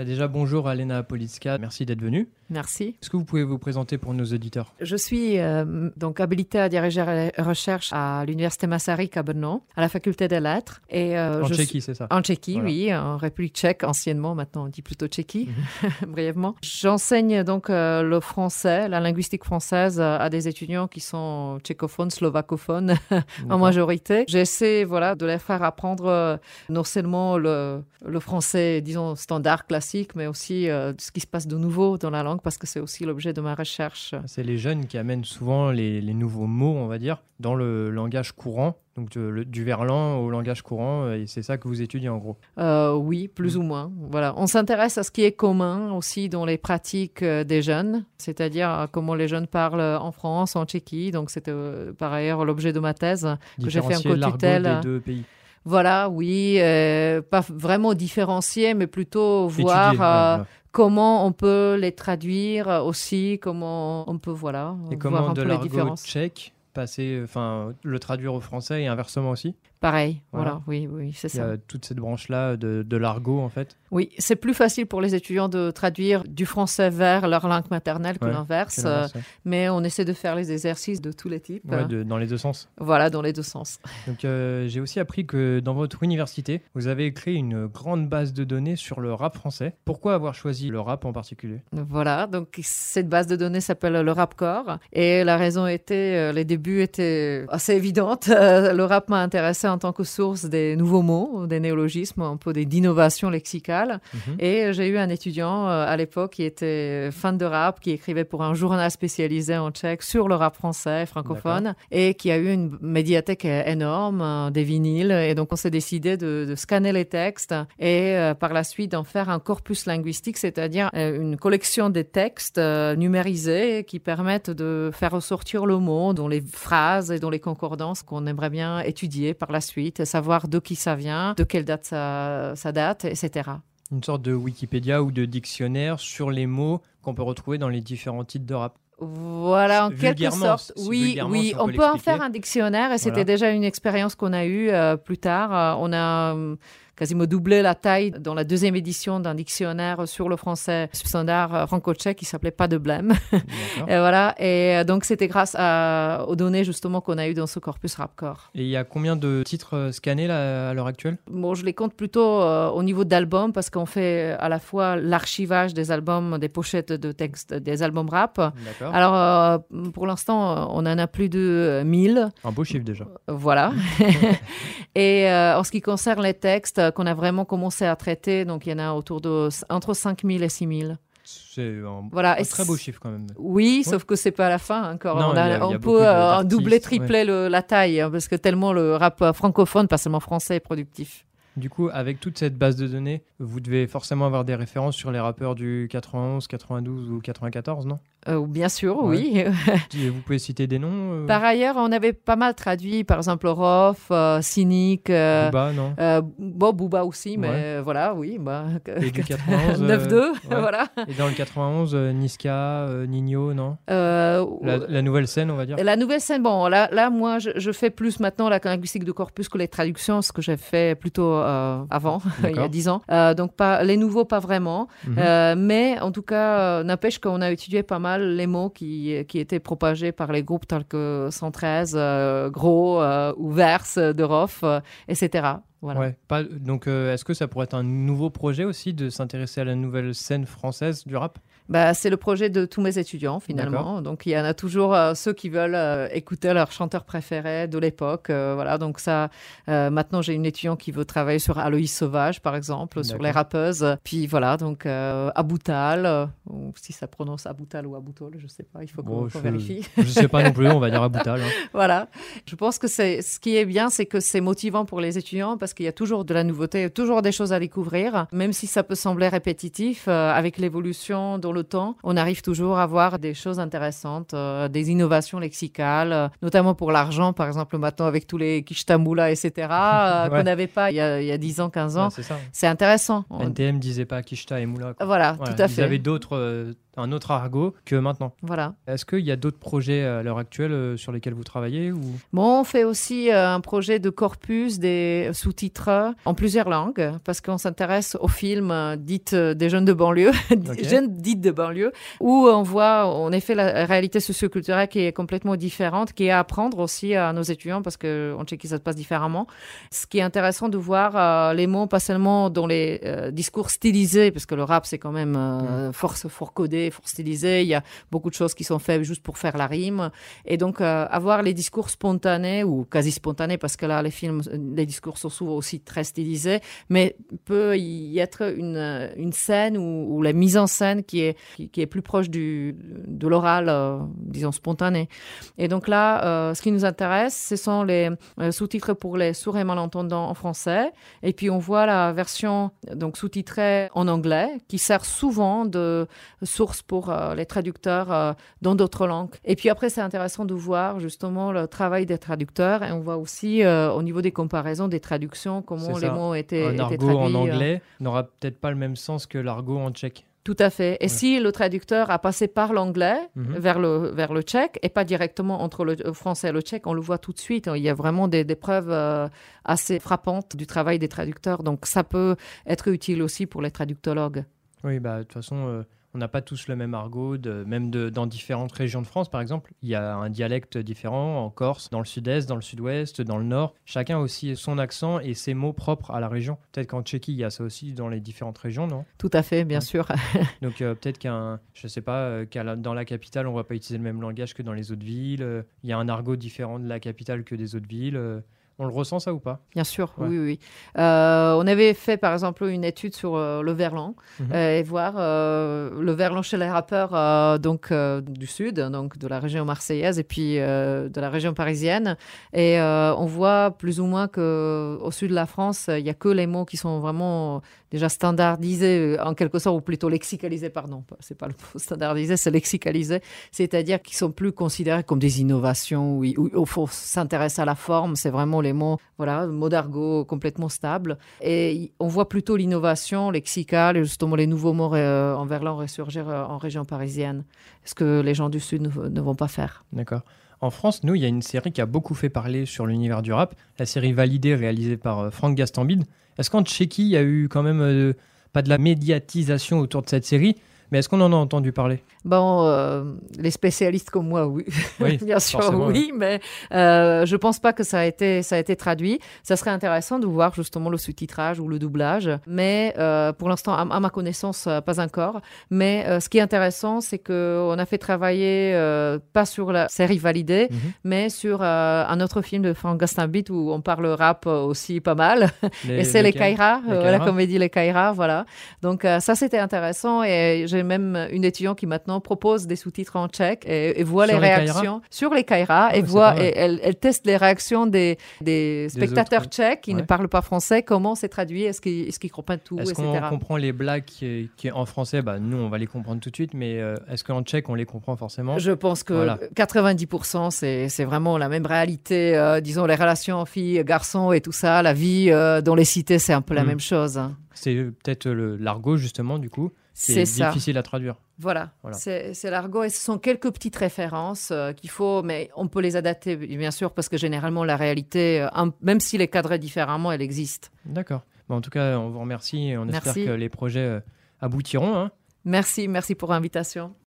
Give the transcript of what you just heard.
Bah déjà, bonjour Alena Politska, merci d'être venue. Merci. Est-ce que vous pouvez vous présenter pour nos auditeurs? Je suis euh, donc habilitée à diriger la recherche à l'Université Masaryk à Brno, à la faculté des lettres. Et, euh, en Tchéquie, c'est ça En Tchéquie, oui, en République tchèque anciennement, maintenant on dit plutôt Tchéquie, mhm. brièvement. J'enseigne donc euh, le français, la linguistique française à des étudiants qui sont tchécophones, slovacophones en majorité. J'essaie voilà, de les faire apprendre non seulement le, le français, disons, standard, classique, mais aussi ce qui se passe de nouveau dans la langue parce que c'est aussi l'objet de ma recherche. C'est les jeunes qui amènent souvent les, nouveaux mots, on va dire, dans le langage courant, donc du verlan au langage courant, et c'est ça que vous étudiez en gros euh, Oui, plus ou moins. Voilà. On s'intéresse à ce qui est commun aussi dans les pratiques euh, des jeunes, c'est-à-dire comment les jeunes parlent en France, en Tchéquie. Donc c'était euh, par ailleurs l'objet de ma thèse que j'ai fait en co-tutelle. des deux pays. Voilà, oui, pas vraiment différencier, mais plutôt voir comment on peut les traduire aussi, comment on peut voilà et comment voir un de l'argot tchèque passer, enfin le traduire au français et inversement aussi. Pareil, voilà, oui, oui, c'est ça. Il y a toute cette branche-là de, de l'argot, en fait. Oui, c'est plus facile pour les étudiants de traduire du français vers leur langue maternelle que l'inverse, euh, mais on essaie de faire les exercices de tous les types. dans les deux sens. Voilà, dans les deux sens. Donc, euh, j'ai aussi appris que dans votre université, vous avez créé une grande base de données sur le rap français. Pourquoi avoir choisi le rap en particulier? Voilà, donc cette base de données s'appelle le Rapcore, et la raison était, euh, les débuts étaient assez évidentes. le rap m'a intéressé en tant que source des nouveaux mots, des néologismes, un peu d'innovation lexicale. Mhm. Et j'ai eu un étudiant euh, à l'époque qui était fan de rap, qui écrivait pour un journal spécialisé en tchèque sur le rap français francophone et qui a eu une médiathèque énorme, euh, des vinyles. Et donc on s'est décidé de, scanner les textes et euh, par la suite d'en faire un corpus linguistique, c'est-à-dire une collection des textes numérisés qui permettent de faire ressortir le mot, dont les phrases et dont les concordances qu'on aimerait bien étudier par la suite, savoir de qui ça vient, de quelle date ça, ça date, etc. Une sorte de Wikipédia ou de dictionnaire sur les mots qu'on peut retrouver dans les différents titres de rap. Voilà, en quelque sorte. Oui, oui, on, peut, en faire un dictionnaire et c'était déjà une expérience qu'on a eue euh, plus tard. Euh, on a hum, quasiment doublé la taille dans la deuxième édition d'un dictionnaire sur le français standard franco-tchèque qui s'appelait Pas de blême. et voilà. Et euh, donc, c'était grâce aux données justement qu'on a eues dans ce corpus Rapcore. Et il y a combien de titres euh, scannés là, à l'heure actuelle? Bon, je les compte plutôt euh, au niveau d'albums parce qu'on fait à la fois l'archivage des albums, des pochettes de textes, des albums rap. Alors, pour l'instant, on en a plus de 1000. Un beau chiffre déjà. Voilà. et en ce qui concerne les textes, qu'on a vraiment commencé à traiter. Donc, il y en a autour de entre 5 000 et 6 000. C'est un, voilà. très beau chiffre quand même. Oui, sauf que c'est pas à la fin encore. on, peut euh, doubler, tripler la taille hein, parce que tellement le rap francophone, pas seulement français, est productif. Du coup, avec toute cette base de données, vous devez forcément avoir des références sur les rappeurs du 91, 92 ou 94, non? Euh, Bien sûr, oui. vous pouvez citer des noms euh? Par ailleurs, on avait pas mal traduit, par exemple, Rof, euh, Cynic. Euh, Booba, non? Bon, Booba aussi, mais voilà, oui. Bah, Et du 91 9-2, voilà. Et dans le 91, Niska, Nino, non? La, nouvelle scène, on va dire La nouvelle scène, bon, là, là moi, je, je fais plus maintenant la linguistique de corpus que les traductions, ce que j'ai fait plutôt euh, avant, il y a dix ans. Euh, donc pas, les nouveaux, pas vraiment. Mhm. Euh, mais en tout cas, n'empêche qu'on a étudié pas mal les mots qui, qui étaient propagés par les groupes tels que 113, Gros ou Verse de Rof, etc. Voilà. Ouais, pas, donc, est-ce que ça pourrait être un nouveau projet aussi de s'intéresser à la nouvelle scène française du rap? Bah, c'est le projet de tous mes étudiants finalement. Donc il y en a toujours euh, ceux qui veulent euh, écouter leur chanteur préféré de l'époque. Euh, voilà, donc ça. maintenant j'ai une étudiante qui veut travailler sur Aloïs Sauvage par exemple, sur les rappeuses. Puis voilà, donc Aboutal, si ça prononce Aboutal ou Aboutol, je sais pas, il faut qu'on vérifie. Je sais pas non plus, on va dire Aboutal. Hein. voilà, je pense que c'est ce qui est bien, c'est que c'est motivant pour les étudiants parce qu'il y a toujours de la nouveauté, toujours des choses à découvrir, même si ça peut sembler répétitif avec l'évolution dans le temps, on arrive toujours à voir des choses intéressantes, euh, des innovations lexicales, euh, notamment pour l'argent, par exemple, maintenant avec tous les kishtamula, etc., euh, qu'on n'avait pas il y, a, 10 ans, 15 ans. c'est intéressant. NTM disait pas kishta et moula. Voilà, tout à fait. Ils avaient d'autres un autre argot que maintenant. Voilà. Est-ce qu'il y a d'autres projets à l'heure actuelle euh, sur lesquels vous travaillez ou... Bon, on fait aussi euh, un projet de corpus des sous-titres en plusieurs langues parce qu'on s'intéresse aux films euh, dites des jeunes de banlieue, jeunes dites de banlieue, où on voit en effet la réalité socioculturelle qui est complètement différente, qui est à apprendre aussi à nos étudiants parce qu'en Tchéquie ça se passe différemment. Ce qui est intéressant de voir les mots pas seulement dans les discours stylisés, parce que le rap c'est quand même euh, fort, fort codé, Il y a beaucoup de choses qui sont faites juste pour faire la rime. Et donc, euh, avoir les discours spontanés ou quasi spontanés, parce que là, les films, les discours sont souvent aussi très stylisés, mais peut y être une, euh, une scène ou, la mise en scène qui est, qui, est plus proche du, de l'oral, euh, disons, spontané. Et donc là, euh, ce qui nous intéresse, ce sont les euh, sous-titres pour les sourds et malentendants en français. Et puis, on voit la version sous-titrée en anglais, qui sert souvent de pour euh, les traducteurs euh, dans d'autres langues. Et puis après, c'est intéressant de voir justement le travail des traducteurs. Et on voit aussi euh, au niveau des comparaisons des traductions, comment les mots étaient, un étaient argot traduits. en anglais n'aura peut-être pas le même sens que l'argot en tchèque. Tout à fait. Et Ouais. si le traducteur a passé par l'anglais Mhm. vers, le, vers le tchèque et pas directement entre le français et le tchèque, on le voit tout de suite. Il y a vraiment des, des preuves euh, assez frappantes du travail des traducteurs. Donc ça peut être utile aussi pour les traductologues. Oui, bah, de toute façon, euh, on n'a pas tous le même argot, de- même de- dans différentes régions de France, par exemple. Il y a un dialecte différent en Corse, dans le sud-est, dans le sud-ouest, dans le nord. Chacun a aussi son accent et ses mots propres à la région. Peut-être qu'en Tchéquie, il y a ça aussi dans les différentes régions, non? Tout à fait, bien Ouais. sûr. Donc euh, peut-être qu'un, je sais pas, euh, qu'à la- dans la capitale, on va pas utiliser le même langage que dans les autres villes. Euh, Il y a un argot différent de la capitale que des autres villes. On le ressent ça ou pas? Bien sûr, Ouais. oui, oui. Euh, on avait fait par exemple une étude sur euh, le verlan Mhm. euh, et voir le verlan chez les rappeurs donc du sud, donc de la région marseillaise et puis de la région parisienne. Et on voit plus ou moins que au sud de la France, il y a que les mots qui sont vraiment déjà standardisés en quelque sorte ou plutôt lexicalisés, pardon. C'est pas le mot standardisé, c'est lexicalisé, c'est-à-dire qu'ils sont plus considérés comme des innovations où il faut s'intéresser à la forme. C'est vraiment les mots, voilà, mots d'argot complètement stables. Et on voit plutôt l'innovation lexicale et justement les nouveaux mots euh, en verlan ressurgir euh, en région parisienne. Ce que les gens du Sud ne, vont pas faire. D'accord. En France, nous, il y a une série qui a beaucoup fait parler sur l'univers du rap, la série Validée réalisée par euh, Franck Gastambide. Est-ce qu'en Tchéquie, il y a eu quand même pas de la médiatisation autour de cette série, mais est-ce qu'on en a entendu parler? Bon, euh, les spécialistes comme moi, oui, Oui, bien sûr, oui, mais euh, je pense pas que ça a été ça a été traduit. Ça serait intéressant de voir justement le sous-titrage ou le doublage, mais euh, pour l'instant, à, à ma connaissance, pas encore. Mais ce qui est intéressant, c'est que on a fait travailler pas sur la série validée, Mhm. mais sur un autre film de Frank Gastambit où on parle rap aussi pas mal. et c'est les Kaira, Les la comédie Les Kaira, voilà. Donc ça c'était intéressant et j'ai même une étudiante qui maintenant propose des sous-titres en tchèque et, et voit Sur les réactions sur les Kaira et c'est voit et elle, elle teste les réactions des, des spectateurs autres, tchèques qui ne parlent pas français, comment c'est traduit, est-ce qu'ils comprennent tout, Est-ce qu'on comprend les blagues qui, qui, en français? Bah, Nous, on va les comprendre tout de suite, mais euh, est-ce qu'en tchèque, on les comprend forcément? Je pense que Voilà. 90% c'est vraiment la même réalité, euh, disons les relations filles-garçons et tout ça, la vie euh, dans les cités c'est un peu la Mm. même chose. hein. C'est peut-être l'argot, justement, du coup, C'est difficile à traduire. Voilà, Voilà. c'est l'argot et ce sont quelques petites références euh, qu'il faut, mais on peut les adapter bien sûr parce que généralement la réalité, euh, même s'il est cadré différemment, elle existe. D'accord. Bon, en tout cas, on vous remercie et on espère que les projets euh, aboutiront. hein. Merci, merci pour l'invitation.